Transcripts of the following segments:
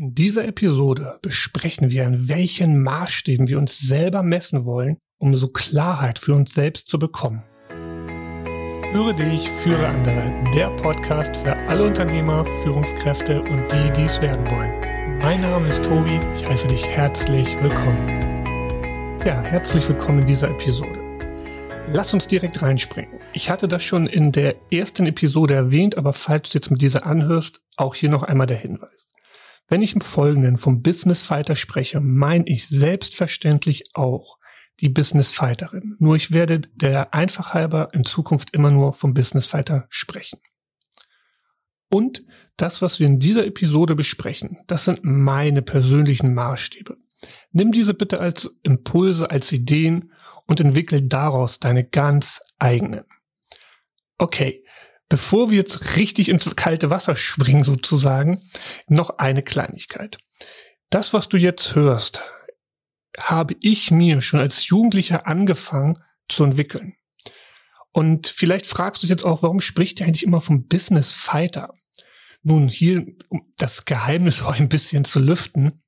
In dieser Episode besprechen wir, an welchen Maßstäben wir uns selber messen wollen, um so Klarheit für uns selbst zu bekommen. Führe dich, führe andere. Der Podcast für alle Unternehmer, Führungskräfte und die, die es werden wollen. Mein Name ist Tobi. Ich heiße dich herzlich willkommen. Ja, herzlich willkommen in dieser Episode. Lass uns direkt reinspringen. Ich hatte das schon in der ersten Episode erwähnt, aber falls du jetzt mit dieser anhörst, auch hier noch einmal der Hinweis. Wenn ich im Folgenden vom Business Fighter spreche, meine ich selbstverständlich auch die Business Fighterin. Nur ich werde der einfach halber in Zukunft immer nur vom Business Fighter sprechen. Und das, was wir in dieser Episode besprechen, das sind meine persönlichen Maßstäbe. Nimm diese bitte als Impulse, als Ideen und entwickel daraus deine ganz eigenen. Okay, Bevor wir jetzt richtig ins kalte Wasser springen sozusagen, noch eine Kleinigkeit. Das, was du jetzt hörst, habe ich mir schon als Jugendlicher angefangen zu entwickeln. Und vielleicht fragst du dich jetzt auch, warum spricht ihr eigentlich immer vom Business Fighter? Nun, hier, um das Geheimnis auch ein bisschen zu lüften.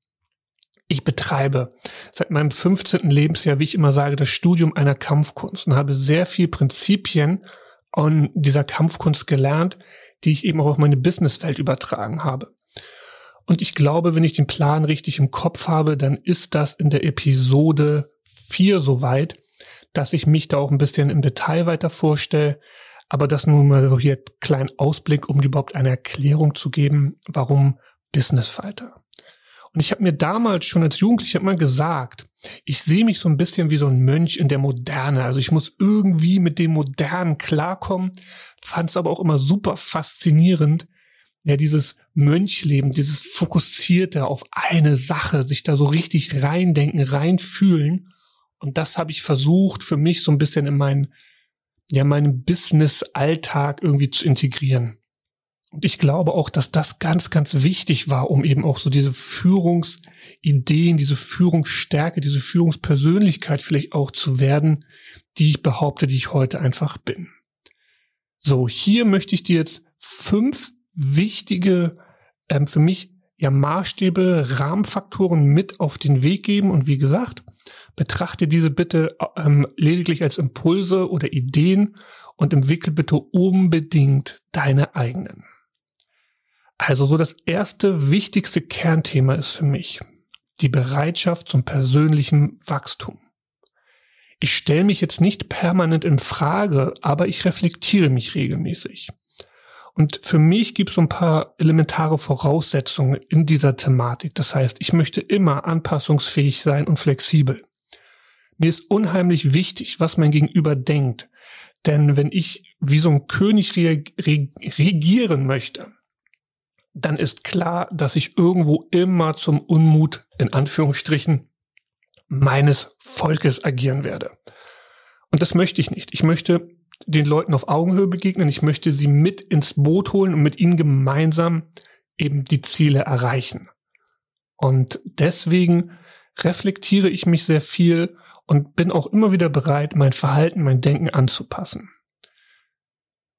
Ich betreibe seit meinem 15. Lebensjahr, wie ich immer sage, das Studium einer Kampfkunst und habe sehr viel Prinzipien und dieser Kampfkunst gelernt, die ich eben auch auf meine Businesswelt übertragen habe. Und ich glaube, wenn ich den Plan richtig im Kopf habe, dann ist das in der Episode 4 soweit, dass ich mich da auch ein bisschen im Detail weiter vorstelle. Aber das nur mal so hier kleinen Ausblick, um überhaupt eine Erklärung zu geben, warum Business Fighter. Und ich habe mir damals schon als Jugendlicher immer gesagt, ich sehe mich so ein bisschen wie so ein Mönch in der Moderne. Also ich muss irgendwie mit dem Modernen klarkommen. Fand es aber auch immer super faszinierend, ja, dieses Mönchleben, dieses Fokussierte auf eine Sache, sich da so richtig reindenken, reinfühlen. Und das habe ich versucht, für mich so ein bisschen in meinen, ja, meinen Business-Alltag irgendwie zu integrieren. Und ich glaube auch, dass das ganz, ganz wichtig war, um eben auch so diese Führungsideen, diese Führungsstärke, diese Führungspersönlichkeit vielleicht auch zu werden, die ich behaupte, die ich heute einfach bin. So, hier möchte ich dir jetzt fünf wichtige, ähm, für mich ja Maßstäbe, Rahmenfaktoren mit auf den Weg geben. Und wie gesagt, betrachte diese bitte ähm, lediglich als Impulse oder Ideen und entwickle bitte unbedingt deine eigenen. Also so das erste wichtigste Kernthema ist für mich die Bereitschaft zum persönlichen Wachstum. Ich stelle mich jetzt nicht permanent in Frage, aber ich reflektiere mich regelmäßig. Und für mich gibt es so ein paar elementare Voraussetzungen in dieser Thematik. Das heißt, ich möchte immer anpassungsfähig sein und flexibel. Mir ist unheimlich wichtig, was mein Gegenüber denkt. Denn wenn ich wie so ein König regieren möchte, dann ist klar, dass ich irgendwo immer zum Unmut, in Anführungsstrichen, meines Volkes agieren werde. Und das möchte ich nicht. Ich möchte den Leuten auf Augenhöhe begegnen. Ich möchte sie mit ins Boot holen und mit ihnen gemeinsam eben die Ziele erreichen. Und deswegen reflektiere ich mich sehr viel und bin auch immer wieder bereit, mein Verhalten, mein Denken anzupassen.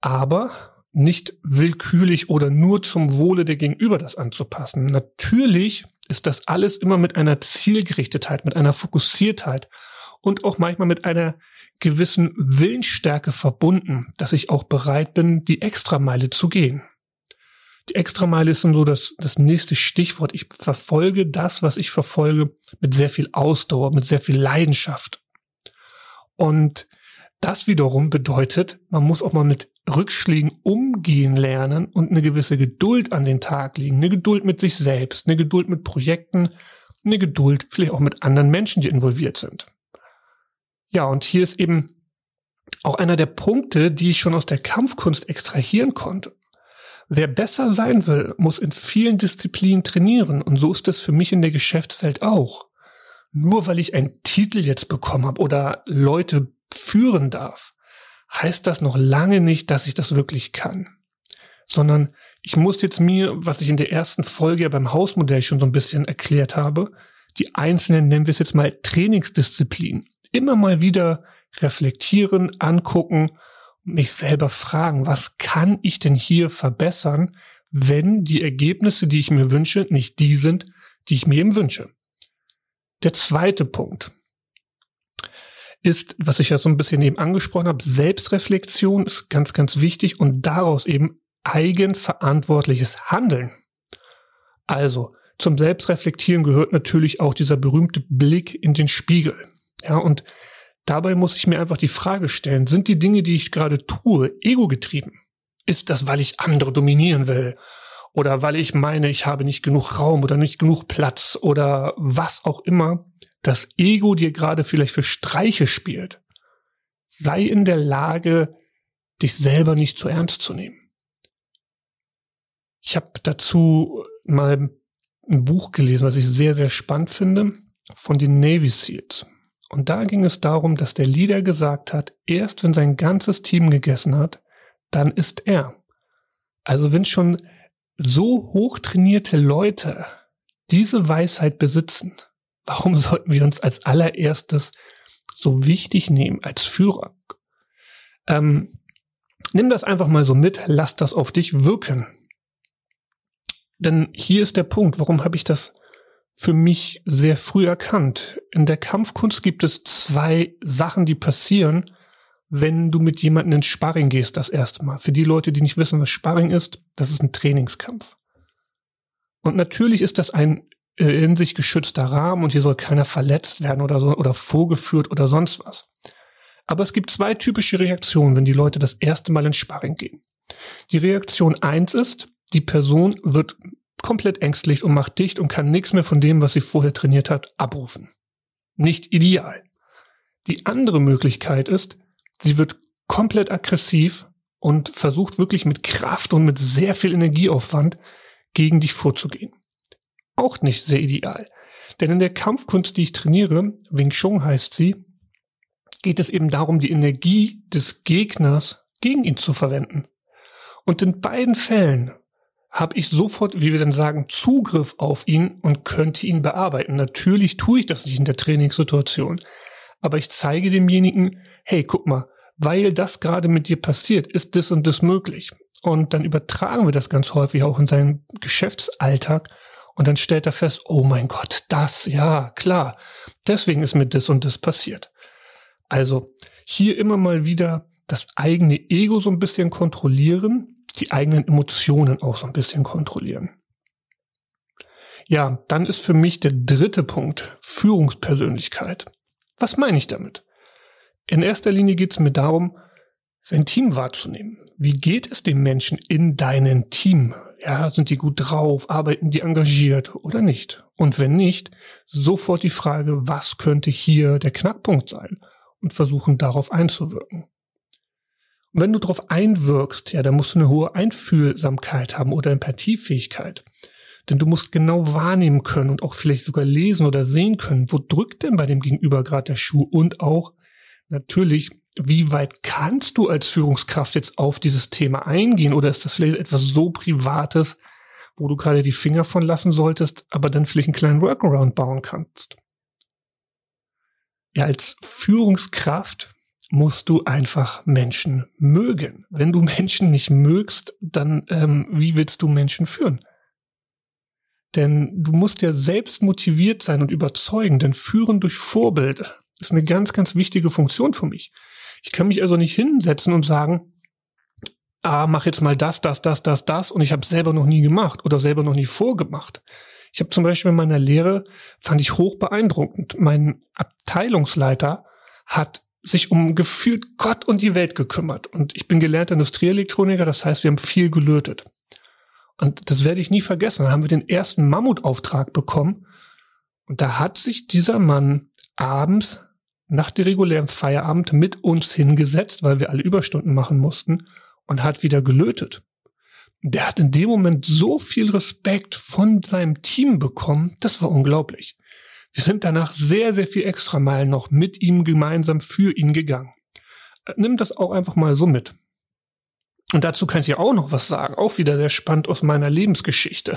Aber nicht willkürlich oder nur zum Wohle der Gegenüber das anzupassen. Natürlich ist das alles immer mit einer Zielgerichtetheit, mit einer Fokussiertheit und auch manchmal mit einer gewissen Willensstärke verbunden, dass ich auch bereit bin, die Extrameile zu gehen. Die Extrameile ist so das, das nächste Stichwort. Ich verfolge das, was ich verfolge, mit sehr viel Ausdauer, mit sehr viel Leidenschaft. Und das wiederum bedeutet, man muss auch mal mit Rückschlägen umgehen lernen und eine gewisse Geduld an den Tag legen. Eine Geduld mit sich selbst, eine Geduld mit Projekten, eine Geduld vielleicht auch mit anderen Menschen, die involviert sind. Ja, und hier ist eben auch einer der Punkte, die ich schon aus der Kampfkunst extrahieren konnte. Wer besser sein will, muss in vielen Disziplinen trainieren und so ist es für mich in der Geschäftswelt auch. Nur weil ich einen Titel jetzt bekommen habe oder Leute führen darf, heißt das noch lange nicht, dass ich das wirklich kann. Sondern ich muss jetzt mir, was ich in der ersten Folge beim Hausmodell schon so ein bisschen erklärt habe, die einzelnen, nennen wir es jetzt mal Trainingsdisziplinen, immer mal wieder reflektieren, angucken, mich selber fragen, was kann ich denn hier verbessern, wenn die Ergebnisse, die ich mir wünsche, nicht die sind, die ich mir eben wünsche. Der zweite Punkt ist, was ich ja so ein bisschen eben angesprochen habe, Selbstreflexion ist ganz, ganz wichtig und daraus eben eigenverantwortliches Handeln. Also zum Selbstreflektieren gehört natürlich auch dieser berühmte Blick in den Spiegel. Ja, und dabei muss ich mir einfach die Frage stellen, sind die Dinge, die ich gerade tue, ego-getrieben? Ist das, weil ich andere dominieren will? Oder weil ich meine, ich habe nicht genug Raum oder nicht genug Platz oder was auch immer das Ego dir gerade vielleicht für Streiche spielt? Sei in der Lage, dich selber nicht zu ernst zu nehmen. Ich habe dazu mal ein Buch gelesen, was ich sehr, sehr spannend finde, von den Navy SEALs. Und da ging es darum, dass der Leader gesagt hat, erst wenn sein ganzes Team gegessen hat, dann ist er. Also wenn schon so hochtrainierte Leute diese Weisheit besitzen, warum sollten wir uns als allererstes so wichtig nehmen als Führer? Ähm, nimm das einfach mal so mit, lass das auf dich wirken. Denn hier ist der Punkt, warum habe ich das für mich sehr früh erkannt. In der Kampfkunst gibt es zwei Sachen, die passieren, wenn du mit jemandem ins Sparring gehst das erste Mal. Für die Leute, die nicht wissen, was Sparring ist, das ist ein Trainingskampf. Und natürlich ist das ein in sich geschützter Rahmen und hier soll keiner verletzt werden oder so oder vorgeführt oder sonst was. Aber es gibt zwei typische Reaktionen, wenn die Leute das erste Mal ins Sparring gehen. Die Reaktion eins ist, die Person wird komplett ängstlich und macht dicht und kann nichts mehr von dem, was sie vorher trainiert hat, abrufen. Nicht ideal. Die andere Möglichkeit ist, sie wird komplett aggressiv und versucht wirklich mit Kraft und mit sehr viel Energieaufwand gegen dich vorzugehen. Auch nicht sehr ideal. Denn in der Kampfkunst, die ich trainiere, Wing Chun heißt sie, geht es eben darum, die Energie des Gegners gegen ihn zu verwenden. Und in beiden Fällen habe ich sofort, wie wir dann sagen, Zugriff auf ihn und könnte ihn bearbeiten. Natürlich tue ich das nicht in der Trainingssituation, aber ich zeige demjenigen, hey, guck mal, weil das gerade mit dir passiert, ist das und das möglich. Und dann übertragen wir das ganz häufig auch in seinen Geschäftsalltag und dann stellt er fest, oh mein Gott, das, ja, klar, deswegen ist mir das und das passiert. Also hier immer mal wieder das eigene Ego so ein bisschen kontrollieren, die eigenen Emotionen auch so ein bisschen kontrollieren. Ja, dann ist für mich der dritte Punkt Führungspersönlichkeit. Was meine ich damit? In erster Linie geht es mir darum, sein Team wahrzunehmen. Wie geht es dem Menschen in deinem Team? Ja, sind die gut drauf? Arbeiten die engagiert oder nicht? Und wenn nicht, sofort die Frage, was könnte hier der Knackpunkt sein? Und versuchen darauf einzuwirken. Und wenn du darauf einwirkst, ja, dann musst du eine hohe Einfühlsamkeit haben oder Empathiefähigkeit. Denn du musst genau wahrnehmen können und auch vielleicht sogar lesen oder sehen können, wo drückt denn bei dem Gegenüber gerade der Schuh und auch natürlich, wie weit kannst du als Führungskraft jetzt auf dieses Thema eingehen oder ist das vielleicht etwas so Privates, wo du gerade die Finger von lassen solltest, aber dann vielleicht einen kleinen Workaround bauen kannst? Ja, als Führungskraft musst du einfach Menschen mögen. Wenn du Menschen nicht mögst, dann ähm, wie willst du Menschen führen? Denn du musst ja selbst motiviert sein und überzeugen, denn führen durch Vorbild ist eine ganz, ganz wichtige Funktion für mich. Ich kann mich also nicht hinsetzen und sagen, ah, mach jetzt mal das, das, das, das, das und ich habe selber noch nie gemacht oder selber noch nie vorgemacht. Ich habe zum Beispiel in meiner Lehre, fand ich hoch beeindruckend, mein Abteilungsleiter hat sich um gefühlt Gott und die Welt gekümmert. Und ich bin gelernter Industrieelektroniker, das heißt, wir haben viel gelötet. Und das werde ich nie vergessen. Da haben wir den ersten Mammutauftrag bekommen. Und da hat sich dieser Mann abends nach dem regulären Feierabend mit uns hingesetzt, weil wir alle Überstunden machen mussten und hat wieder gelötet. Der hat in dem Moment so viel Respekt von seinem Team bekommen, das war unglaublich. Wir sind danach sehr, sehr viel extra Meilen noch mit ihm gemeinsam für ihn gegangen. Nimm das auch einfach mal so mit. Und dazu kann ich ja auch noch was sagen, auch wieder sehr spannend aus meiner Lebensgeschichte.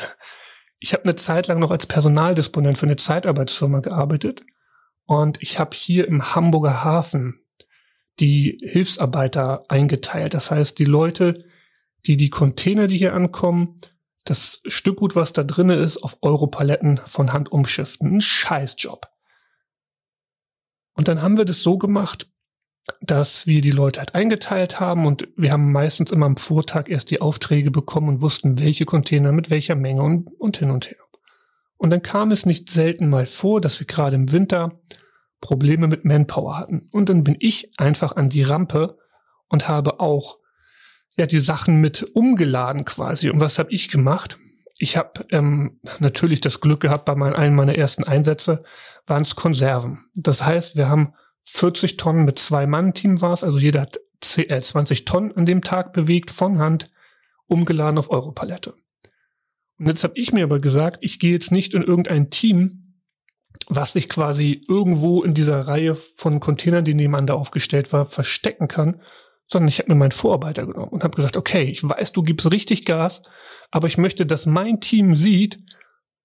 Ich habe eine Zeit lang noch als Personaldisponent für eine Zeitarbeitsfirma gearbeitet und ich habe hier im Hamburger Hafen die Hilfsarbeiter eingeteilt. Das heißt, die Leute, die die Container, die hier ankommen, das Stückgut, was da drinne ist, auf Europaletten von Hand umschiften. Ein Scheißjob. Und dann haben wir das so gemacht, dass wir die Leute halt eingeteilt haben und wir haben meistens immer am Vortag erst die Aufträge bekommen und wussten, welche Container mit welcher Menge und, und hin und her. Und dann kam es nicht selten mal vor, dass wir gerade im Winter Probleme mit Manpower hatten. Und dann bin ich einfach an die Rampe und habe auch ja die Sachen mit umgeladen quasi. Und was habe ich gemacht? Ich habe ähm, natürlich das Glück gehabt, bei meinen, einem meiner ersten Einsätze waren es Konserven. Das heißt, wir haben 40 Tonnen mit zwei Mann-Team war es, also jeder hat 20 äh, Tonnen an dem Tag bewegt von Hand, umgeladen auf Europalette. Und jetzt habe ich mir aber gesagt, ich gehe jetzt nicht in irgendein Team, was sich quasi irgendwo in dieser Reihe von Containern, die nebeneinander aufgestellt war, verstecken kann, sondern ich habe mir meinen Vorarbeiter genommen und habe gesagt, okay, ich weiß, du gibst richtig Gas, aber ich möchte, dass mein Team sieht,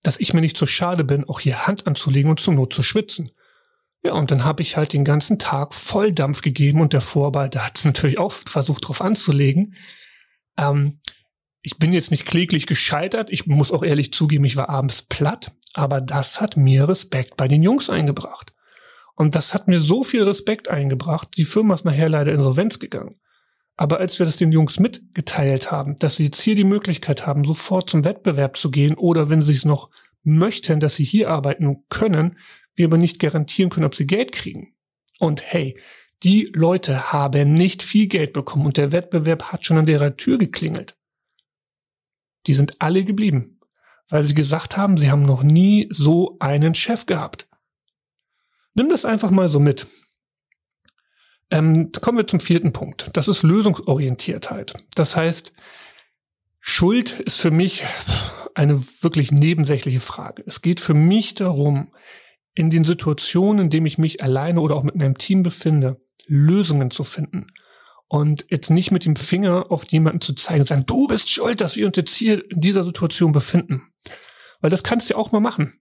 dass ich mir nicht so schade bin, auch hier Hand anzulegen und zum Not zu schwitzen. Ja, und dann habe ich halt den ganzen Tag Volldampf gegeben und der Vorarbeiter hat es natürlich auch versucht, drauf anzulegen. Ähm, ich bin jetzt nicht kläglich gescheitert. Ich muss auch ehrlich zugeben, ich war abends platt. Aber das hat mir Respekt bei den Jungs eingebracht. Und das hat mir so viel Respekt eingebracht. Die Firma ist nachher leider insolvenz gegangen. Aber als wir das den Jungs mitgeteilt haben, dass sie jetzt hier die Möglichkeit haben, sofort zum Wettbewerb zu gehen oder wenn sie es noch möchten, dass sie hier arbeiten können, wir aber nicht garantieren können, ob sie Geld kriegen. Und hey, die Leute haben nicht viel Geld bekommen und der Wettbewerb hat schon an ihrer Tür geklingelt. Die sind alle geblieben, weil sie gesagt haben, sie haben noch nie so einen Chef gehabt. Nimm das einfach mal so mit. Ähm, kommen wir zum vierten Punkt. Das ist Lösungsorientiertheit. Das heißt, Schuld ist für mich eine wirklich nebensächliche Frage. Es geht für mich darum, in den Situationen, in denen ich mich alleine oder auch mit meinem Team befinde, Lösungen zu finden. Und jetzt nicht mit dem Finger auf jemanden zu zeigen und sagen, du bist schuld, dass wir uns jetzt hier in dieser Situation befinden. Weil das kannst du ja auch mal machen.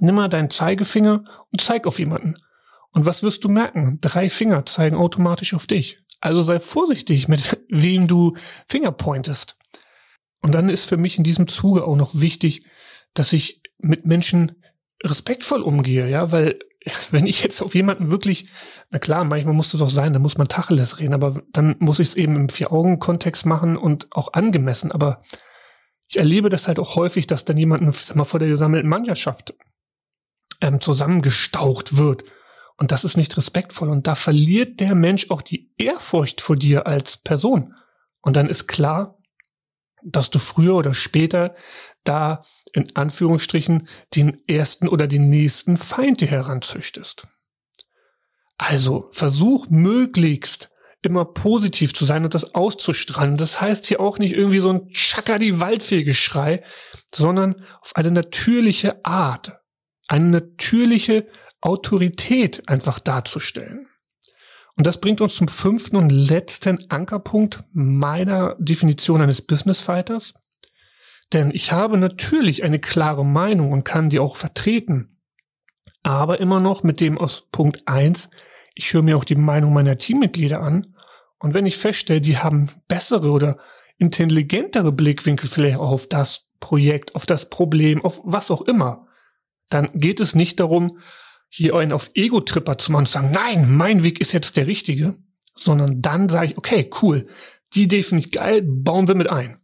Nimm mal deinen Zeigefinger und zeig auf jemanden. Und was wirst du merken? Drei Finger zeigen automatisch auf dich. Also sei vorsichtig, mit wem du Finger pointest. Und dann ist für mich in diesem Zuge auch noch wichtig, dass ich mit Menschen respektvoll umgehe, ja, weil wenn ich jetzt auf jemanden wirklich, na klar, manchmal muss es doch sein, dann muss man Tacheles reden, aber dann muss ich es eben im Vier-Augen-Kontext machen und auch angemessen. Aber ich erlebe das halt auch häufig, dass dann jemand sag mal, vor der gesammelten Mannschaft ähm, zusammengestaucht wird. Und das ist nicht respektvoll. Und da verliert der Mensch auch die Ehrfurcht vor dir als Person. Und dann ist klar, dass du früher oder später da in Anführungsstrichen den ersten oder den nächsten Feind dir heranzüchtest. Also versuch möglichst immer positiv zu sein und das auszustrahlen. Das heißt hier auch nicht irgendwie so ein Chaka die Waldfee-Geschrei, sondern auf eine natürliche Art, eine natürliche Autorität einfach darzustellen. Und das bringt uns zum fünften und letzten Ankerpunkt meiner Definition eines Business Fighters. Denn ich habe natürlich eine klare Meinung und kann die auch vertreten. Aber immer noch mit dem aus Punkt eins: ich höre mir auch die Meinung meiner Teammitglieder an. Und wenn ich feststelle, die haben bessere oder intelligentere Blickwinkel vielleicht auf das Projekt, auf das Problem, auf was auch immer, dann geht es nicht darum, hier einen auf Ego-Tripper zu machen und zu sagen, nein, mein Weg ist jetzt der richtige, sondern dann sage ich, okay, cool, die Idee finde ich geil, bauen wir mit ein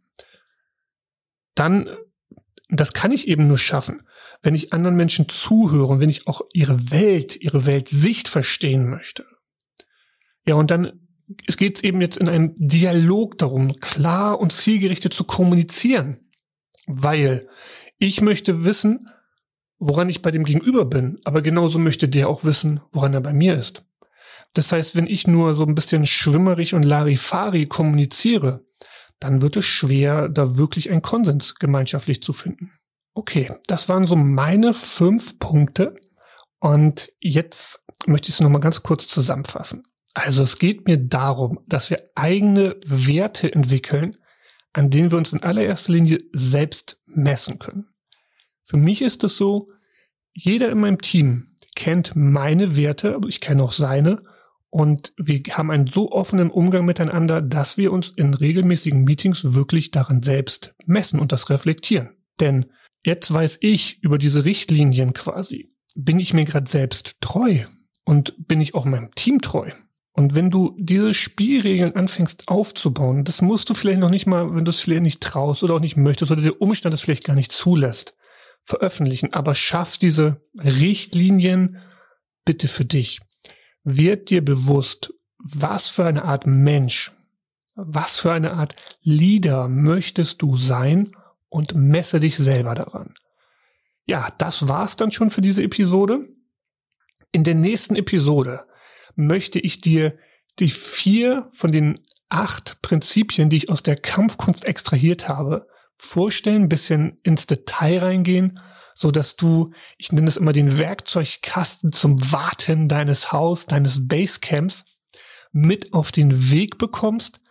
dann, das kann ich eben nur schaffen, wenn ich anderen Menschen zuhöre und wenn ich auch ihre Welt, ihre Weltsicht verstehen möchte. Ja, und dann, es geht eben jetzt in einem Dialog darum, klar und zielgerichtet zu kommunizieren, weil ich möchte wissen, woran ich bei dem Gegenüber bin, aber genauso möchte der auch wissen, woran er bei mir ist. Das heißt, wenn ich nur so ein bisschen schwimmerig und Larifari kommuniziere, dann wird es schwer, da wirklich einen Konsens gemeinschaftlich zu finden. Okay, das waren so meine fünf Punkte. Und jetzt möchte ich es nochmal ganz kurz zusammenfassen. Also es geht mir darum, dass wir eigene Werte entwickeln, an denen wir uns in allererster Linie selbst messen können. Für mich ist es so, jeder in meinem Team kennt meine Werte, aber ich kenne auch seine Und wir haben einen so offenen Umgang miteinander, dass wir uns in regelmäßigen Meetings wirklich daran selbst messen und das reflektieren. Denn jetzt weiß ich über diese Richtlinien quasi, bin ich mir gerade selbst treu und bin ich auch meinem Team treu. Und wenn du diese Spielregeln anfängst aufzubauen, das musst du vielleicht noch nicht mal, wenn du es vielleicht nicht traust oder auch nicht möchtest oder der Umstand es vielleicht gar nicht zulässt, veröffentlichen. Aber schaff diese Richtlinien bitte für dich. Wird dir bewusst, was für eine Art Mensch, was für eine Art Leader möchtest du sein und messe dich selber daran. Ja, das war's dann schon für diese Episode. In der nächsten Episode möchte ich dir die vier von den acht Prinzipien, die ich aus der Kampfkunst extrahiert habe, vorstellen, ein bisschen ins Detail reingehen, so dass du, ich nenne es immer den Werkzeugkasten zum Warten deines Haus, deines Basecamps mit auf den Weg bekommst,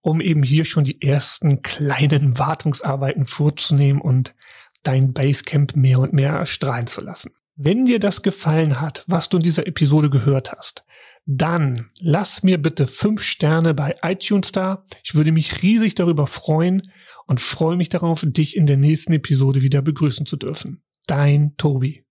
um eben hier schon die ersten kleinen Wartungsarbeiten vorzunehmen und dein Basecamp mehr und mehr strahlen zu lassen. Wenn dir das gefallen hat, was du in dieser Episode gehört hast, dann lass mir bitte fünf Sterne bei iTunes da. Ich würde mich riesig darüber freuen und freue mich darauf, dich in der nächsten Episode wieder begrüßen zu dürfen. Dein Tobi.